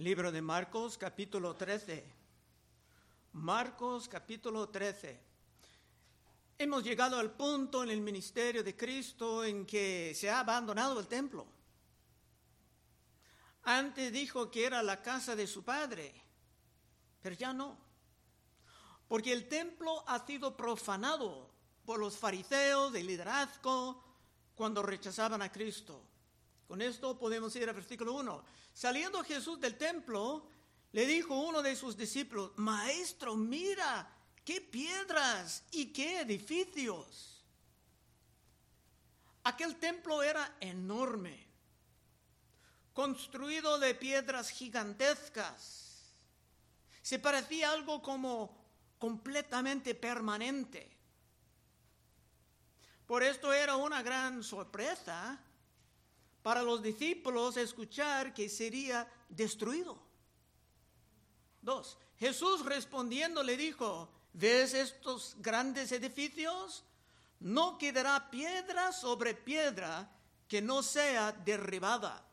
Libro de Marcos capítulo 13. Marcos capítulo 13. Hemos llegado al punto en el ministerio de Cristo en que se ha abandonado el templo. Antes dijo que era la casa de su padre, pero ya no. Porque el templo ha sido profanado por los fariseos de liderazgo cuando rechazaban a Cristo. Con esto podemos ir al versículo 1. Saliendo Jesús del templo, le dijo uno de sus discípulos, Maestro, mira, qué piedras y qué edificios. Aquel templo era enorme, construido de piedras gigantescas. Se parecía algo como completamente permanente. Por esto era una gran sorpresa para los discípulos escuchar que sería destruido. Dos, Jesús respondiendo le dijo, ¿ves estos grandes edificios? No quedará piedra sobre piedra que no sea derribada.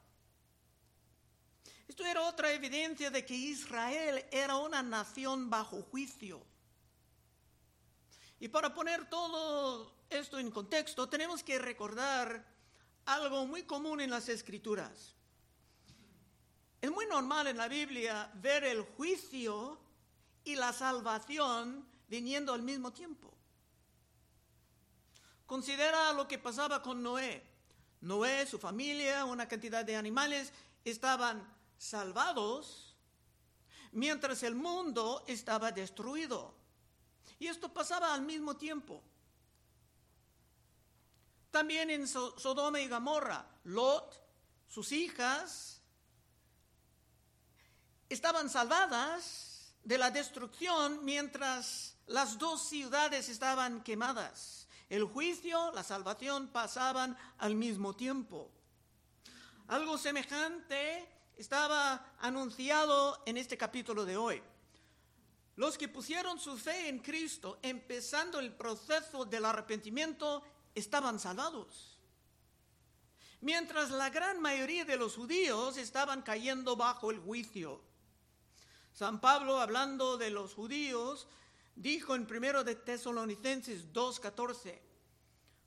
Esto era otra evidencia de que Israel era una nación bajo juicio. Y para poner todo esto en contexto, tenemos que recordar algo muy común en las escrituras. Es muy normal en la Biblia ver el juicio y la salvación viniendo al mismo tiempo. Considera lo que pasaba con Noé. Noé, su familia, una cantidad de animales estaban salvados mientras el mundo estaba destruido. Y esto pasaba al mismo tiempo. También en Sodoma y Gomorra, Lot, sus hijas, estaban salvadas de la destrucción mientras las dos ciudades estaban quemadas. El juicio, la salvación pasaban al mismo tiempo. Algo semejante estaba anunciado en este capítulo de hoy. Los que pusieron su fe en Cristo, empezando el proceso del arrepentimiento, estaban salvados. Mientras la gran mayoría de los judíos estaban cayendo bajo el juicio. San Pablo, hablando de los judíos, dijo en 1 de Tesalonicenses 2:14,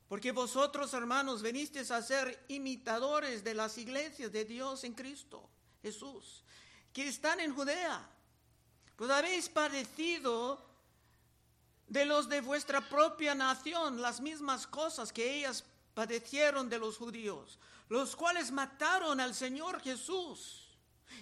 porque vosotros, hermanos, venisteis a ser imitadores de las iglesias de Dios en Cristo Jesús, que están en Judea, pues habéis padecido de los de vuestra propia nación las mismas cosas que ellas padecieron de los judíos, los cuales mataron al Señor Jesús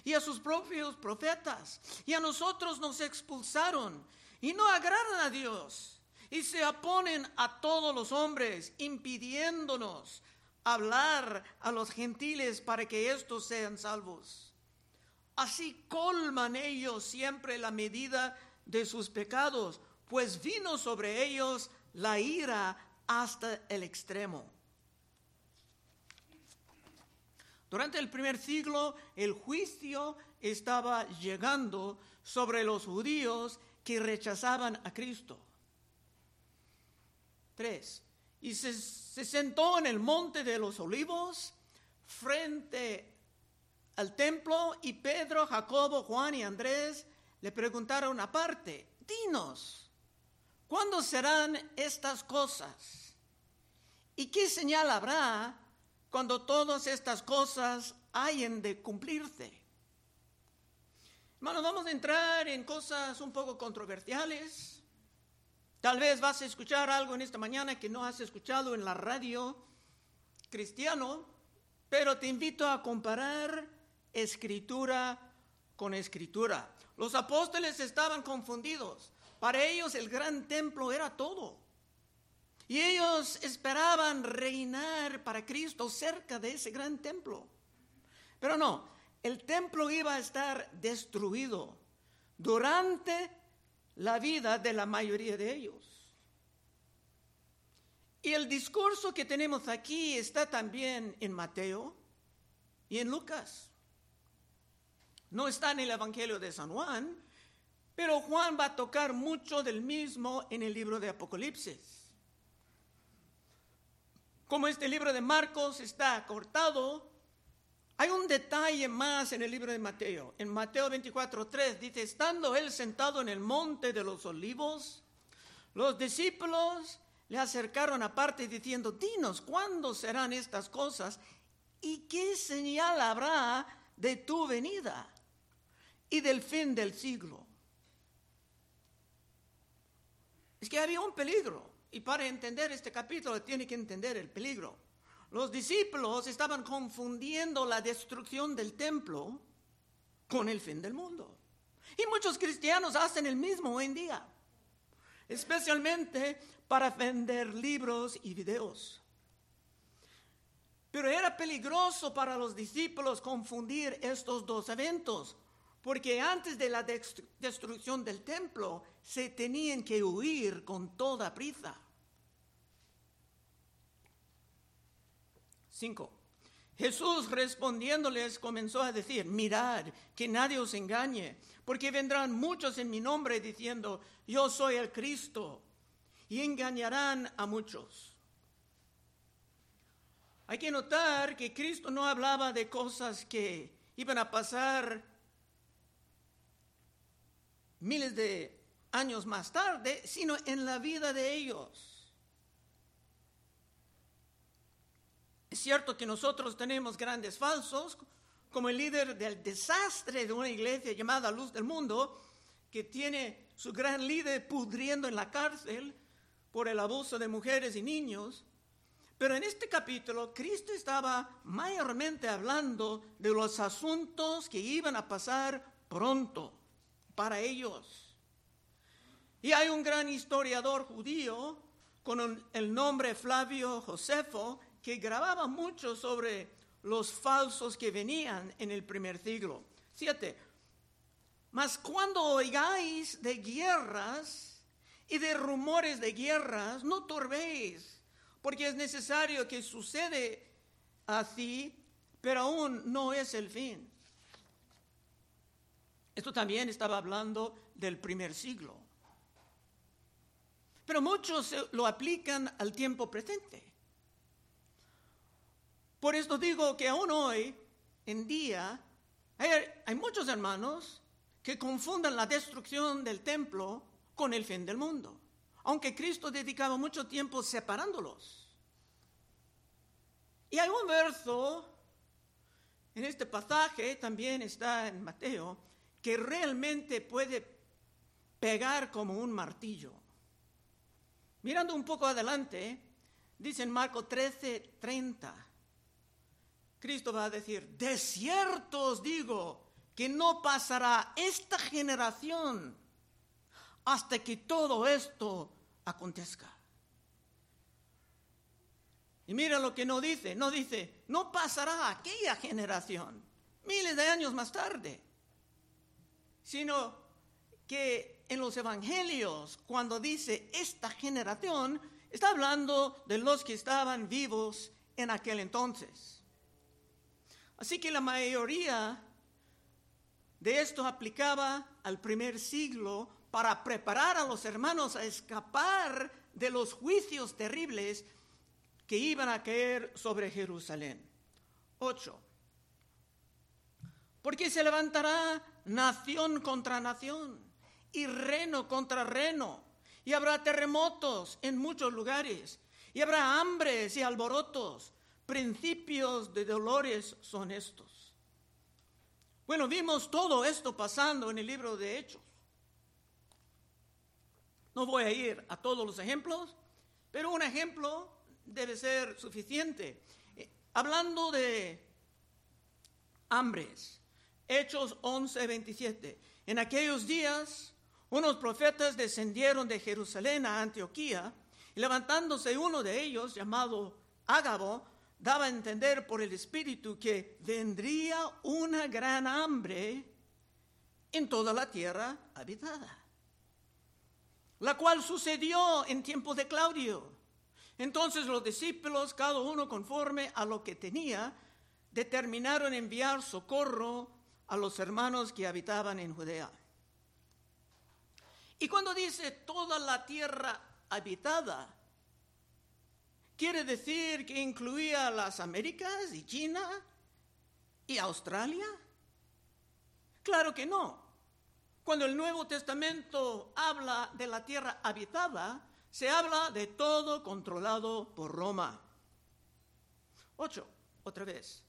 y a sus propios profetas, y a nosotros nos expulsaron y no agradan a Dios, y se oponen a todos los hombres, impidiéndonos hablar a los gentiles para que estos sean salvos. Así colman ellos siempre la medida de sus pecados pues vino sobre ellos la ira hasta el extremo. Durante el primer siglo, el juicio estaba llegando sobre los judíos que rechazaban a Cristo. Tres. Y se, se, sentó en el monte de los olivos frente al templo y Pedro, Jacobo, Juan y Andrés le preguntaron aparte, dinos, ¿Cuándo serán estas cosas? ¿Y qué señal habrá cuando todas estas cosas hayan de cumplirse? Hermanos, vamos a entrar en cosas un poco controversiales. Tal vez vas a escuchar algo en esta mañana que no has escuchado en la radio cristiano, pero te invito a comparar escritura con escritura. Los apóstoles estaban confundidos. Para ellos el gran templo era todo. Y ellos esperaban reinar para Cristo cerca de ese gran templo. Pero no, el templo iba a estar destruido durante la vida de la mayoría de ellos. Y el discurso que tenemos aquí está también en Mateo y en Lucas. No está en el Evangelio de San Juan, pero Juan va a tocar mucho del mismo en el libro de Apocalipsis. Como este libro de Marcos está cortado, Hay un detalle más en el libro de Mateo. En Mateo 24:3 dice, estando él sentado en el monte de los olivos, los discípulos le acercaron aparte diciendo, dinos, ¿cuándo serán estas cosas? ¿Y qué señal habrá de tu venida y del fin del siglo? Es que había un peligro. Y para entender este capítulo tiene que entender el peligro. Los discípulos estaban confundiendo la destrucción del templo con el fin del mundo. Y muchos cristianos hacen el mismo hoy en día, especialmente para vender libros y videos. Pero era peligroso para los discípulos confundir estos dos eventos, porque antes de la destrucción del templo se tenían que huir con toda prisa. 5. Jesús respondiéndoles comenzó a decir, mirad, que nadie os engañe, porque vendrán muchos en mi nombre diciendo, yo soy el Cristo, y engañarán a muchos. Hay que notar que Cristo no hablaba de cosas que iban a pasar miles de años más tarde, sino en la vida de ellos. Es cierto que nosotros tenemos grandes falsos, como el líder del desastre de una iglesia llamada Luz del Mundo, que tiene su gran líder pudriendo en la cárcel por el abuso de mujeres y niños. Pero en este capítulo Cristo estaba mayormente hablando de los asuntos que iban a pasar pronto para ellos. Y hay un gran historiador judío con el nombre Flavio Josefo que grababa mucho sobre los falsos que venían en el primer siglo. Siete. Mas cuando oigáis de guerras y de rumores de guerras, no turbéis, porque es necesario que sucede así, pero aún no es el fin. Esto también estaba hablando del primer siglo. Pero muchos lo aplican al tiempo presente. Por esto digo que aún hoy en día hay, muchos hermanos que confunden la destrucción del templo con el fin del mundo, aunque Cristo dedicaba mucho tiempo separándolos. Y hay un verso en este pasaje, también está en Mateo, que realmente puede pegar como un martillo. Mirando un poco adelante, dice en Marco 13, 30. Cristo va a decir, de cierto os digo que no pasará esta generación hasta que todo esto acontezca. Y mira lo que no dice, no dice, no pasará aquella generación, miles de años más tarde, sino que en los evangelios, cuando dice esta generación, está hablando de los que estaban vivos en aquel entonces. Así que la mayoría de esto aplicaba al primer siglo para preparar a los hermanos a escapar de los juicios terribles que iban a caer sobre Jerusalén. 8. Porque se levantará nación contra nación y reino contra reino, y habrá terremotos en muchos lugares, y habrá hambres y alborotos principios de dolores son estos? Bueno, vimos todo esto pasando en el libro de Hechos. No voy a ir a todos los ejemplos, pero un ejemplo debe ser suficiente. Eh, hablando de hambres, Hechos 11, 27. En aquellos días, unos profetas descendieron de Jerusalén a Antioquía, y levantándose uno de ellos, llamado Ágabo, daba a entender por el Espíritu que vendría una gran hambre en toda la tierra habitada, la cual sucedió en tiempo de Claudio. Entonces los discípulos, cada uno conforme a lo que tenía, determinaron enviar socorro a los hermanos que habitaban en Judea. Y cuando dice toda la tierra habitada, Quiere decir que incluía las Américas y China ¿Y Australia? Claro que no. Cuando el Nuevo Testamento habla de la tierra habitada, se habla de todo controlado por Roma. Ocho, otra vez.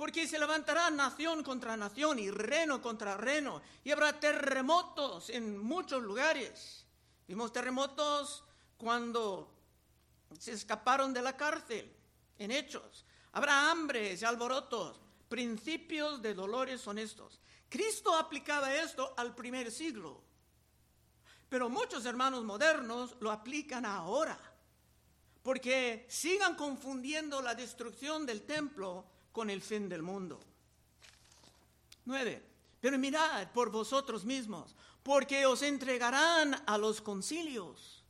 Porque se levantará nación contra nación y reino contra reino, y habrá terremotos en muchos lugares. Vimos terremotos cuando se escaparon de la cárcel, en hechos. Habrá hambres y alborotos, principios de dolores honestos. Cristo aplicaba esto al primer siglo, pero muchos hermanos modernos lo aplican ahora, porque sigan confundiendo la destrucción del templo con el fin del mundo. Nueve. Pero mirad por vosotros mismos, porque os entregarán a los concilios,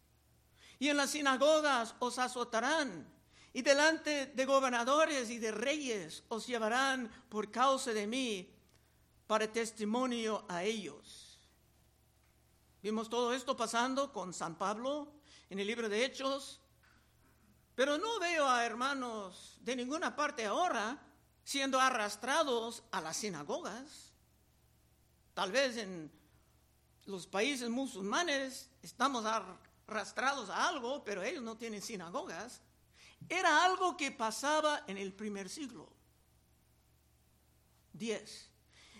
y en las sinagogas os azotarán, y delante de gobernadores y de reyes os llevarán por causa de mí para testimonio a ellos. Vimos todo esto pasando con San Pablo en el libro de Hechos, pero no veo a hermanos de ninguna parte ahora siendo arrastrados a las sinagogas. Tal vez en los países musulmanes estamos arrastrados a algo, pero ellos no tienen sinagogas. Era algo que pasaba en el primer siglo. Diez.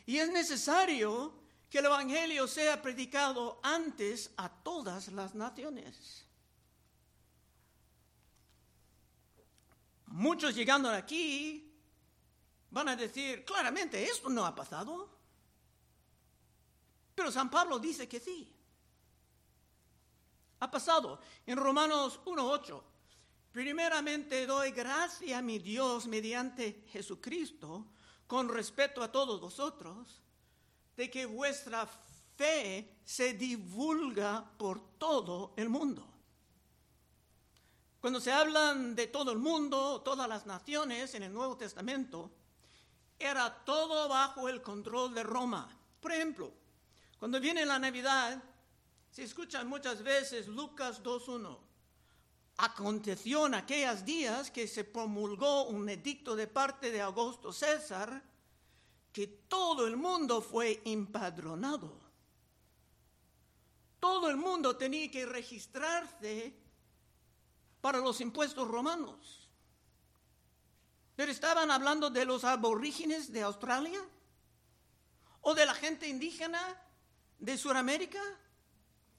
Y es necesario que el Evangelio sea predicado antes a todas las naciones. Muchos llegando aquí van a decir, claramente, esto no ha pasado. Pero San Pablo dice que sí. Ha pasado. En Romanos 1.8, primeramente doy gracia a mi Dios mediante Jesucristo con respeto a todos vosotros, de que vuestra fe se divulga por todo el mundo. Cuando se hablan de todo el mundo, todas las naciones en el Nuevo Testamento, era todo bajo el control de Roma. Por ejemplo, cuando viene la Navidad, se escuchan muchas veces Lucas 2.1. Aconteció en aquellos días que se promulgó un edicto de parte de Augusto César que todo el mundo fue empadronado. Todo el mundo tenía que registrarse para los impuestos romanos. Pero estaban hablando de los aborígenes de Australia o de la gente indígena de Sudamérica.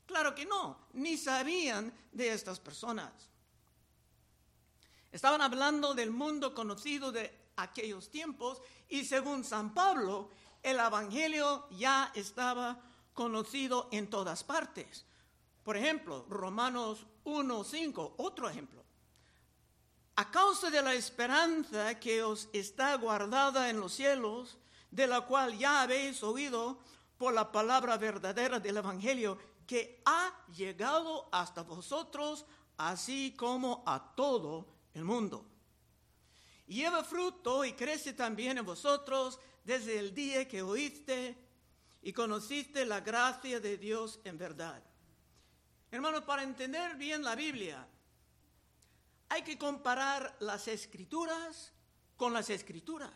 Claro que no, ni sabían de estas personas. Estaban hablando del mundo conocido de aquellos tiempos y según San Pablo, el Evangelio ya estaba conocido en todas partes. Por ejemplo, Romanos 1.5, otro ejemplo a causa de la esperanza que os está guardada en los cielos, de la cual ya habéis oído por la palabra verdadera del Evangelio, que ha llegado hasta vosotros, así como a todo el mundo. Lleva fruto y crece también en vosotros desde el día que oíste y conociste la gracia de Dios en verdad. Hermanos, para entender bien la Biblia, hay que comparar las escrituras con las escrituras.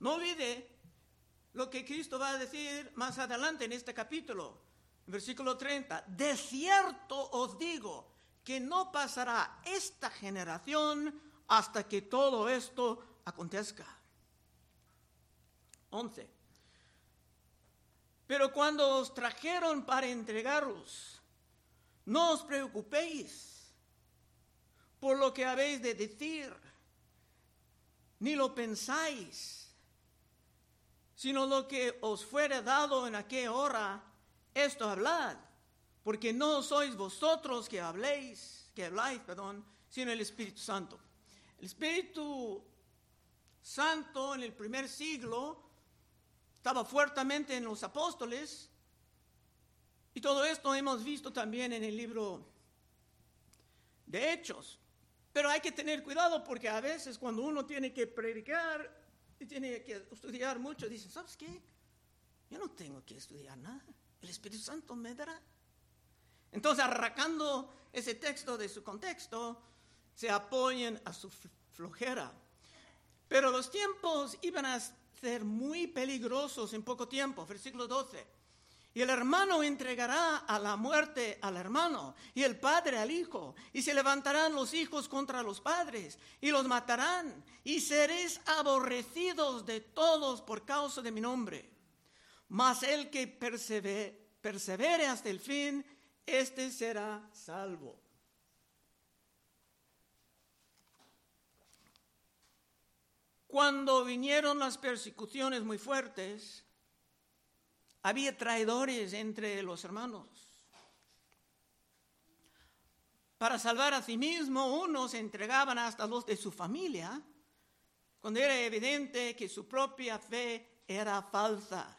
No olvide lo que Cristo va a decir más adelante en este capítulo, versículo 30. De cierto os digo que no pasará esta generación hasta que todo esto acontezca. 11. Pero cuando os trajeron para entregaros, no os preocupéis por lo que habéis de decir, ni lo pensáis, sino lo que os fuere dado en aquella hora, esto hablad, porque no sois vosotros que habléis, que habláis, perdón, sino el Espíritu Santo. El Espíritu Santo en el primer siglo estaba fuertemente en los apóstoles, y todo esto hemos visto también en el libro de Hechos. Pero hay que tener cuidado porque a veces cuando uno tiene que predicar y tiene que estudiar mucho, dicen, ¿sabes qué? Yo no tengo que estudiar nada. El Espíritu Santo me dará. Entonces, arrancando ese texto de su contexto, se apoyen a su flojera. Pero los tiempos iban a ser muy peligrosos en poco tiempo. Versículo 12. Y el hermano entregará a la muerte al hermano y el padre al hijo. Y se levantarán los hijos contra los padres y los matarán. Y seréis aborrecidos de todos por causa de mi nombre. Mas el que persevere, hasta el fin, éste será salvo. Cuando vinieron las persecuciones muy fuertes, había traidores entre los hermanos. Para salvar a sí mismo, unos entregaban hasta los de su familia, cuando era evidente que su propia fe era falsa.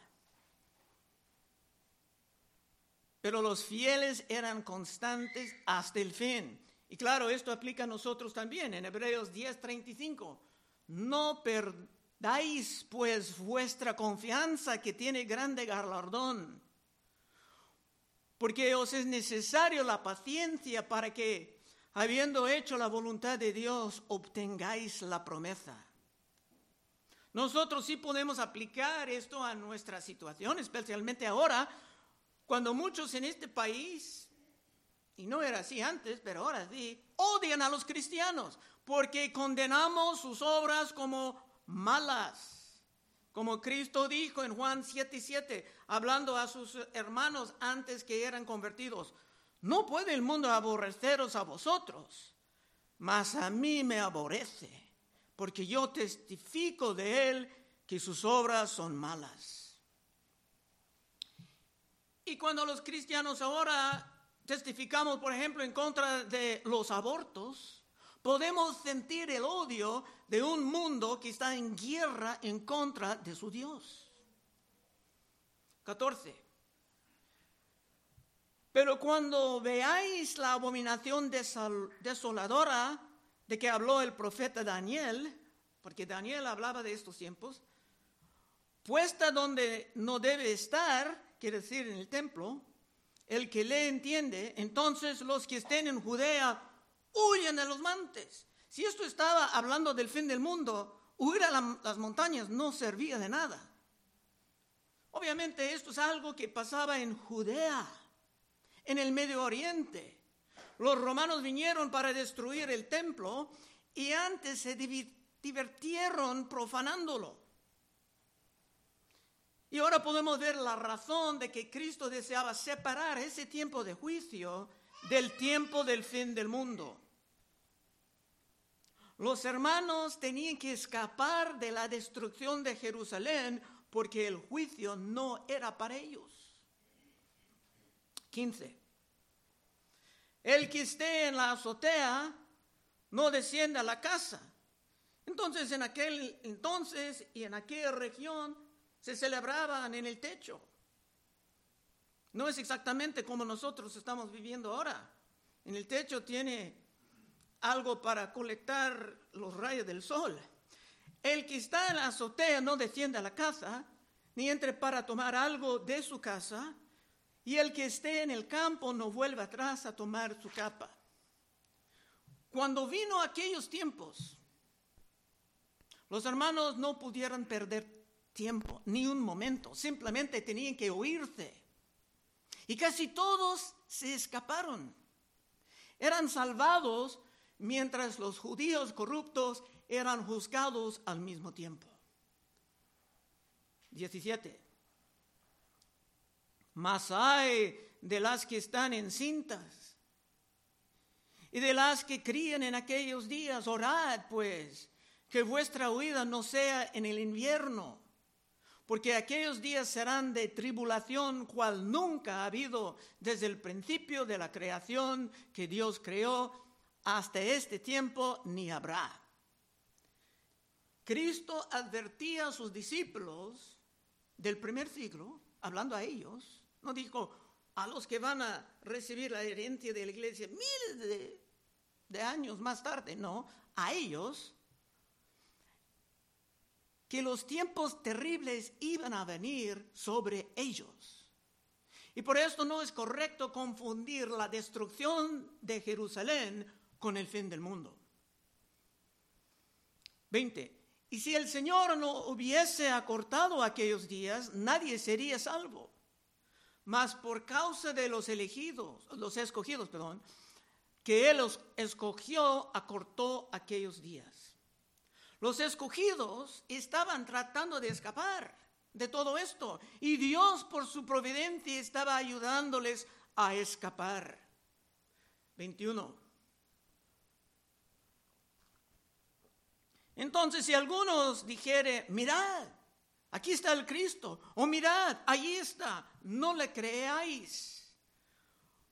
Pero los fieles eran constantes hasta el fin. Y claro, esto aplica a nosotros también en Hebreos 10:35. No perdáis pues vuestra confianza que tiene grande galardón, porque os es necesario la paciencia para que, habiendo hecho la voluntad de Dios, obtengáis la promesa. Nosotros sí podemos aplicar esto a nuestra situación, especialmente ahora, cuando muchos en este país, y no era así antes, pero ahora sí, odian a los cristianos porque condenamos sus obras como malas. Como Cristo dijo en Juan 7:7, hablando a sus hermanos antes que eran convertidos, no puede el mundo aborreceros a vosotros, mas a mí me aborrece, porque yo testifico de él que sus obras son malas. Y cuando los cristianos ahora testificamos, por ejemplo, en contra de los abortos, podemos sentir el odio de un mundo que está en guerra en contra de su Dios. 14. Pero cuando veáis la abominación desoladora de que habló el profeta Daniel, porque Daniel hablaba de estos tiempos, puesta donde no debe estar, quiere decir en el templo, el que le entiende, entonces los que estén en Judea huyen de los montes. Si esto estaba hablando del fin del mundo, huir a las montañas no servía de nada. Obviamente esto es algo que pasaba en Judea, en el Medio Oriente. Los romanos vinieron para destruir el templo y antes se divertieron profanándolo. Y ahora podemos ver la razón de que Cristo deseaba separar ese tiempo de juicio del tiempo del fin del mundo. Los hermanos tenían que escapar de la destrucción de Jerusalén porque el juicio no era para ellos. 15. El que esté en la azotea no descienda a la casa. Entonces en aquel entonces y en aquella región se celebraban en el techo. No es exactamente como nosotros estamos viviendo ahora. En el techo tiene algo para colectar los rayos del sol. El que está en la azotea no desciende a la casa, ni entre para tomar algo de su casa, y el que esté en el campo no vuelve atrás a tomar su capa. Cuando vino aquellos tiempos, los hermanos no pudieron perder tiempo, ni un momento, simplemente tenían que huirse. Y casi todos se escaparon. Eran salvados mientras los judíos corruptos eran juzgados al mismo tiempo. 17. Mas hay de las que están encintas y de las que crían en aquellos días, orad pues, que vuestra huida no sea en el invierno, porque aquellos días serán de tribulación cual nunca ha habido desde el principio de la creación que Dios creó hasta este tiempo ni habrá. Cristo advertía a sus discípulos del primer siglo, hablando a ellos, no dijo a los que van a recibir la herencia de la iglesia miles de, años más tarde, no, a ellos, que los tiempos terribles iban a venir sobre ellos. Y por esto no es correcto confundir la destrucción de Jerusalén con el fin del mundo. 20. Y si el Señor no hubiese acortado aquellos días, nadie sería salvo. Mas por causa de los elegidos, los escogidos, perdón, que Él los escogió, acortó aquellos días. Los escogidos estaban tratando de escapar de todo esto y Dios por su providencia estaba ayudándoles a escapar. 21. Entonces, si algunos dijere, mirad, aquí está el Cristo, o mirad, ahí está, no le creáis,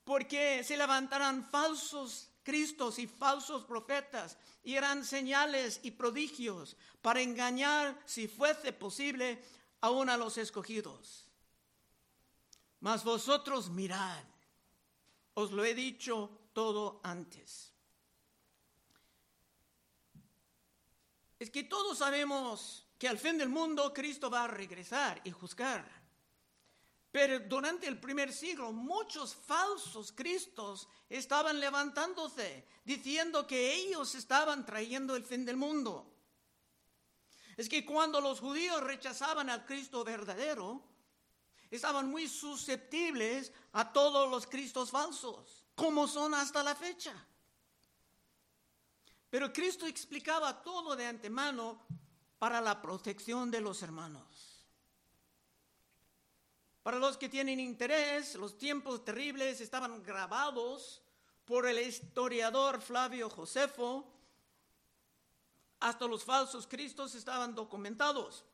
porque se levantarán falsos Cristos y falsos profetas, y harán señales y prodigios para engañar, si fuese posible, aún a los escogidos. Mas vosotros mirad, os lo he dicho todo antes. Es que todos sabemos que al fin del mundo Cristo va a regresar y juzgar. Pero durante el primer siglo muchos falsos cristos estaban levantándose, diciendo que ellos estaban trayendo el fin del mundo. Es que cuando los judíos rechazaban al Cristo verdadero, estaban muy susceptibles a todos los cristos falsos, como son hasta la fecha. Pero Cristo explicaba todo de antemano para la protección de los hermanos. Para los que tienen interés, los tiempos terribles estaban grabados por el historiador Flavio Josefo. Hasta los falsos cristos estaban documentados.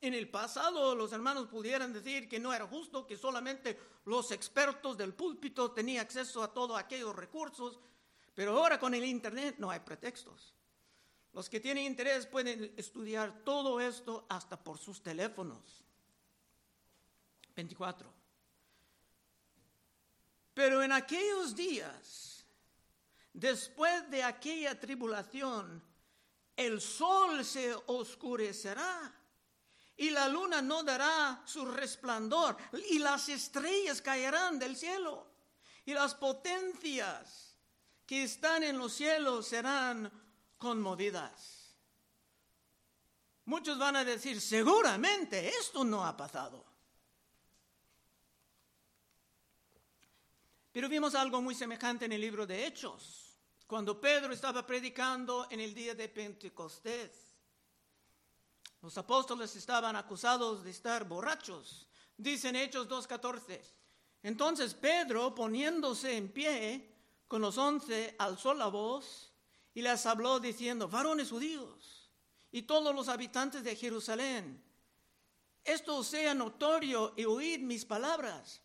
En el pasado los hermanos pudieran decir que no era justo, que solamente los expertos del púlpito tenían acceso a todos aquellos recursos pero ahora con el Internet no hay pretextos. Los que tienen interés pueden estudiar todo esto hasta por sus teléfonos. 24. Pero en aquellos días, después de aquella tribulación, el sol se oscurecerá y la luna no dará su resplandor y las estrellas caerán del cielo y las potencias que están en los cielos serán conmovidas. Muchos van a decir, seguramente esto no ha pasado. Pero vimos algo muy semejante en el libro de Hechos, cuando Pedro estaba predicando en el día de Pentecostés. Los apóstoles estaban acusados de estar borrachos. Dicen Hechos 2.14. Entonces Pedro, poniéndose en pie, con los once alzó la voz y les habló diciendo, varones judíos y todos los habitantes de Jerusalén, esto sea notorio y oíd mis palabras,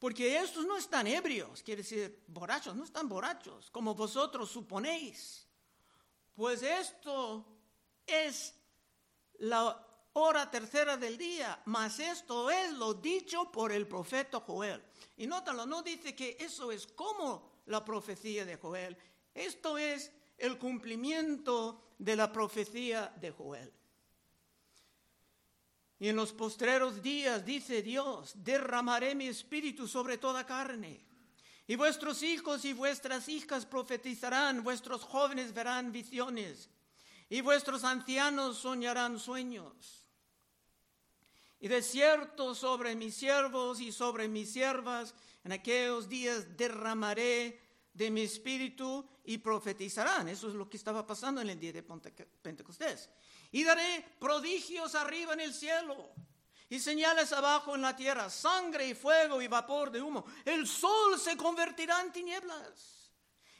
porque estos no están ebrios, quiere decir borrachos, no están borrachos, como vosotros suponéis, pues esto es la hora tercera del día, mas esto es lo dicho por el profeta Joel. Y nótalo, no dice que eso es como la profecía de Joel. Esto es el cumplimiento de la profecía de Joel. Y en los postreros días, dice Dios, derramaré mi espíritu sobre toda carne. Y vuestros hijos y vuestras hijas profetizarán, vuestros jóvenes verán visiones, y vuestros ancianos soñarán sueños. Y de cierto sobre mis siervos y sobre mis siervas en aquellos días derramaré de mi espíritu y profetizarán. Eso es lo que estaba pasando en el día de Pentecostés. Y daré prodigios arriba en el cielo y señales abajo en la tierra, sangre y fuego y vapor de humo. El sol se convertirá en tinieblas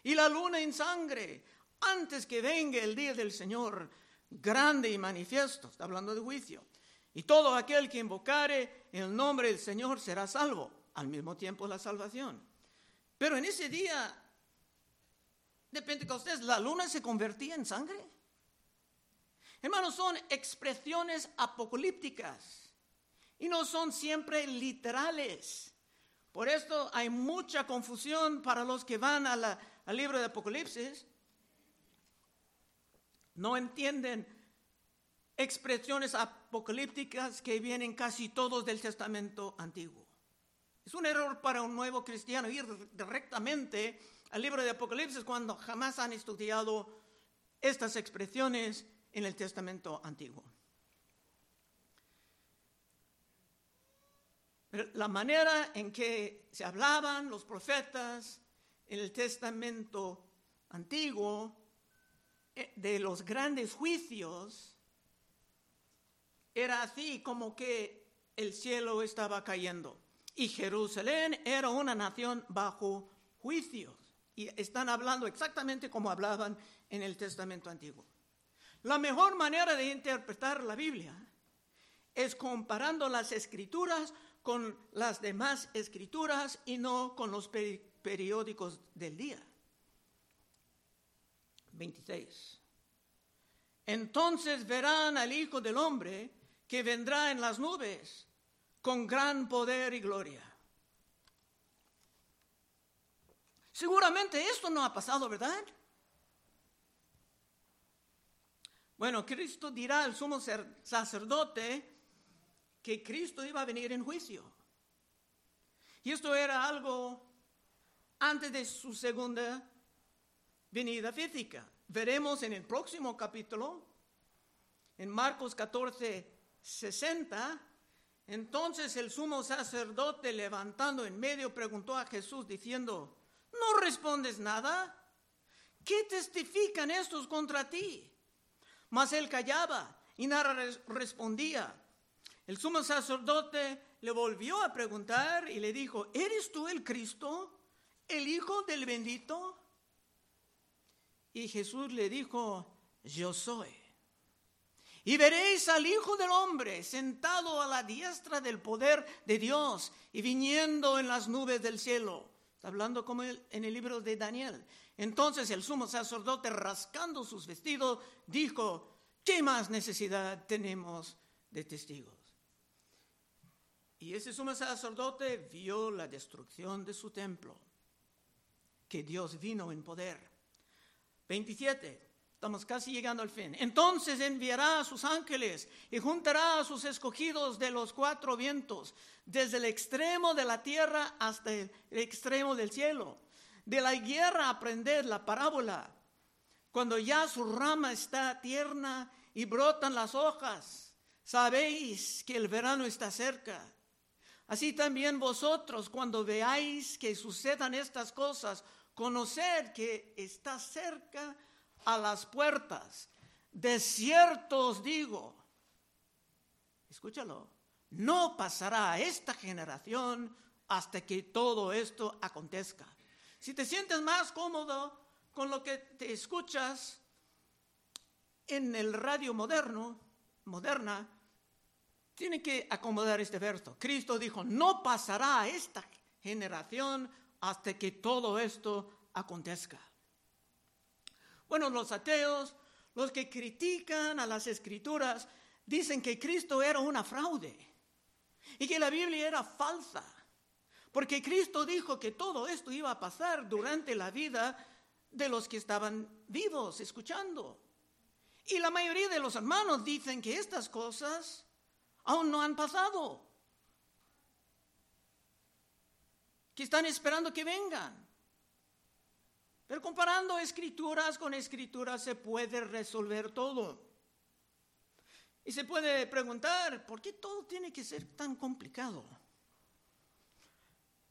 y la luna en sangre antes que venga el día del Señor grande y manifiesto. Está hablando de juicio. Y todo aquel que invocare el nombre del Señor será salvo al mismo tiempo la salvación. Pero en ese día de Pentecostés, la luna se convertía en sangre. Hermanos, son expresiones apocalípticas y no son siempre literales. Por esto hay mucha confusión para los que van al libro de Apocalipsis. No entienden expresiones apocalípticas que vienen casi todos del Testamento antiguo. Es un error para un nuevo cristiano ir directamente al libro de Apocalipsis cuando jamás han estudiado estas expresiones en el Testamento Antiguo. la manera en que se hablaban los profetas en el Testamento Antiguo eh, de los grandes juicios era así como que el cielo estaba cayendo y Jerusalén era una nación bajo juicios. Y están hablando exactamente como hablaban en el Testamento Antiguo. La mejor manera de interpretar la Biblia es comparando las escrituras con las demás escrituras y no con los periódicos del día. 26. Entonces verán al Hijo del Hombre que vendrá en las nubes con gran poder y gloria. Seguramente esto no ha pasado, ¿verdad? Bueno, Cristo dirá al sumo sacerdote que Cristo iba a venir en juicio. Y esto era algo antes de su segunda venida física. Veremos en el próximo capítulo, en Marcos 14, 60, entonces el sumo sacerdote levantando en medio preguntó a Jesús diciendo, ¿no respondes nada? ¿Qué testifican estos contra ti? Mas él callaba y nada respondía. El sumo sacerdote le volvió a preguntar y le dijo, ¿eres tú el Cristo, el Hijo del bendito? Y Jesús le dijo, yo soy. Y veréis al Hijo del Hombre sentado a la diestra del poder de Dios y viniendo en las nubes del cielo. Está hablando como en el libro de Daniel. Entonces el sumo sacerdote, rascando sus vestidos, dijo, ¿qué más necesidad tenemos de testigos? Y ese sumo sacerdote vio la destrucción de su templo, que Dios vino en poder. 27. Estamos casi llegando al fin. Entonces enviará a sus ángeles y juntará a sus escogidos de los cuatro vientos, desde el extremo de la tierra hasta el extremo del cielo. De la higuera aprended la parábola. Cuando ya su rama está tierna y brotan las hojas, sabéis que el verano está cerca. Así también vosotros, cuando veáis que sucedan estas cosas, conoced que está cerca a las puertas. De cierto os digo, escúchalo, no pasará esta generación hasta que todo esto acontezca. Si te sientes más cómodo con lo que te escuchas en el radio moderno, moderna, tiene que acomodar este verso. Cristo dijo, no pasará esta generación hasta que todo esto acontezca. Bueno, los ateos, los que critican a las escrituras, dicen que Cristo era una fraude y que la Biblia era falsa, porque Cristo dijo que todo esto iba a pasar durante la vida de los que estaban vivos, escuchando. Y la mayoría de los hermanos dicen que estas cosas aún no han pasado. Que están esperando que vengan. Pero comparando escrituras con escrituras se puede resolver todo. Y se puede preguntar, ¿por qué todo tiene que ser tan complicado?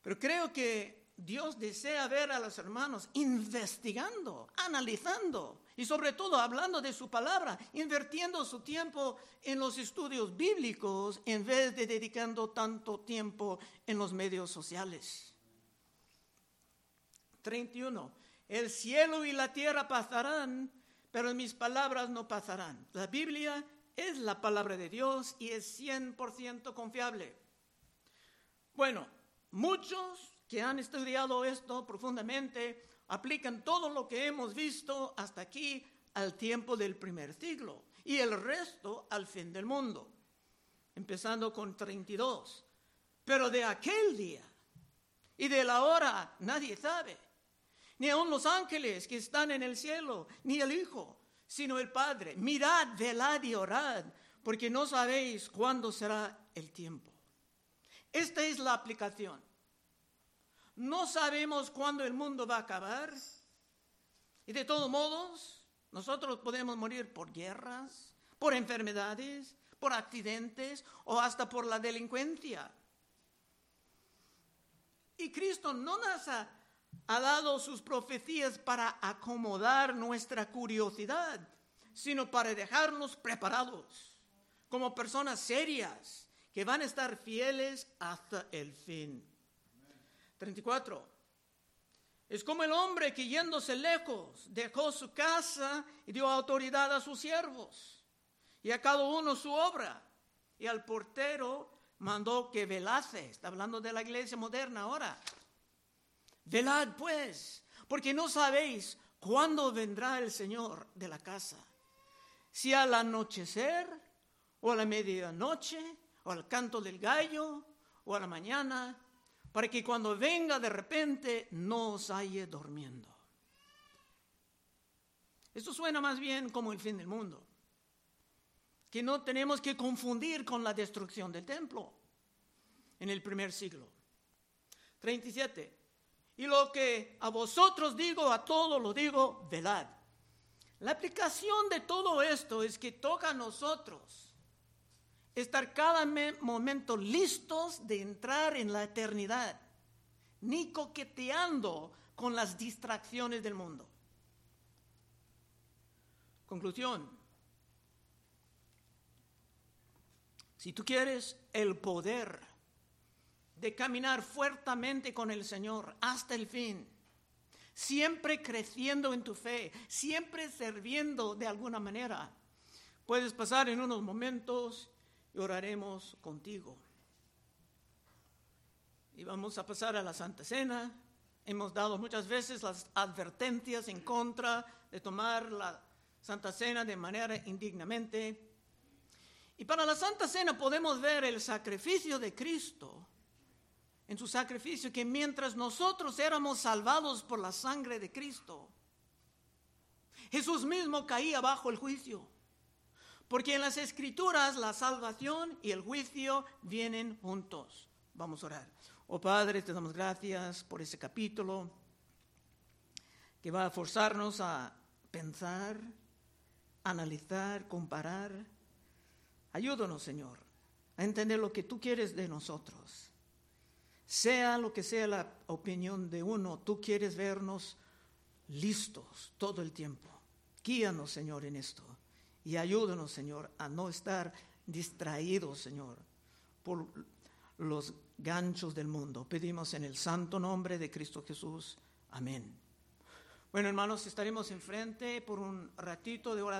Pero creo que Dios desea ver a los hermanos investigando, analizando y sobre todo hablando de su palabra, invirtiendo su tiempo en los estudios bíblicos en vez de dedicando tanto tiempo en los medios sociales. 31. El cielo y la tierra pasarán, pero mis palabras no pasarán. La Biblia es la palabra de Dios y es 100% confiable. Bueno, muchos que han estudiado esto profundamente aplican todo lo que hemos visto hasta aquí al tiempo del primer siglo y el resto al fin del mundo, empezando con 32. Pero de aquel día y de la hora nadie sabe, ni aun los ángeles que están en el cielo, ni el Hijo, sino el Padre. Mirad, velad y orad, porque no sabéis cuándo será el tiempo. Esta es la aplicación. No sabemos cuándo el mundo va a acabar. Y de todos modos, Nosotros podemos morir por guerras, por enfermedades, por accidentes o hasta por la delincuencia. Y Cristo no nos ha, ha dado sus profecías para acomodar nuestra curiosidad, sino para dejarnos preparados como personas serias que van a estar fieles hasta el fin. 34. Es como el hombre que yéndose lejos dejó su casa y dio autoridad a sus siervos y a cada uno su obra. Y al portero mandó que velase. Está hablando de la iglesia moderna ahora. Velad pues, porque no sabéis cuándo vendrá el Señor de la casa. Si al anochecer o a la medianoche o al canto del gallo o a la mañana para que cuando venga de repente no os halle durmiendo. Esto suena más bien como el fin del mundo, que no tenemos que confundir con la destrucción del templo en el primer siglo. 37. Y lo que a vosotros digo, a todos lo digo, velad. La aplicación de todo esto es que toca a nosotros estar cada momento listos de entrar en la eternidad, ni coqueteando con las distracciones del mundo. Conclusión. Si tú quieres el poder de caminar fuertemente con el Señor hasta el fin, siempre creciendo en tu fe, siempre sirviendo de alguna manera, puedes pasar en unos momentos y oraremos contigo. Y vamos a pasar a la Santa Cena. Hemos dado muchas veces las advertencias en contra de tomar la Santa Cena de manera indignamente. Y para la Santa Cena podemos ver el sacrificio de Cristo, en su sacrificio, que mientras nosotros éramos salvados por la sangre de Cristo, Jesús mismo caía bajo el juicio. Porque en las escrituras la salvación y el juicio vienen juntos. Vamos a orar. Oh Padre, te damos gracias por ese capítulo que va a forzarnos a pensar, analizar, comparar. Ayúdanos, Señor, a entender lo que tú quieres de nosotros. Sea lo que sea la opinión de uno, tú quieres vernos listos todo el tiempo. Guíanos, Señor, en esto. Y ayúdanos, Señor, a no estar distraídos, Señor, por los ganchos del mundo. Pedimos en el santo nombre de Cristo Jesús. Amén. Bueno, hermanos, estaremos enfrente por un ratito de oración.